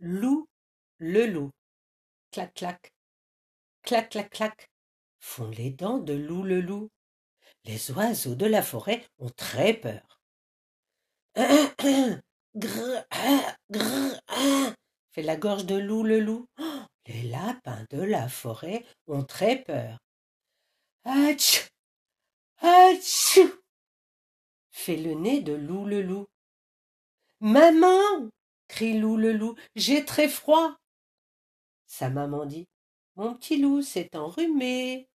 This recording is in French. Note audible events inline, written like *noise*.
Loup, le loup. Clac, clac. Clac, clac, clac. Font les dents de loup le loup. Les oiseaux de la forêt ont très peur. *clears throat* Grrr, grrr, fait la gorge de loup le loup. *gasps* Les lapins de la forêt ont très peur. Hatch, hatch, fait le nez de loup le loup. Maman, crie loup le loup, j'ai très froid. Sa maman dit Mon petit loup s'est enrhumé.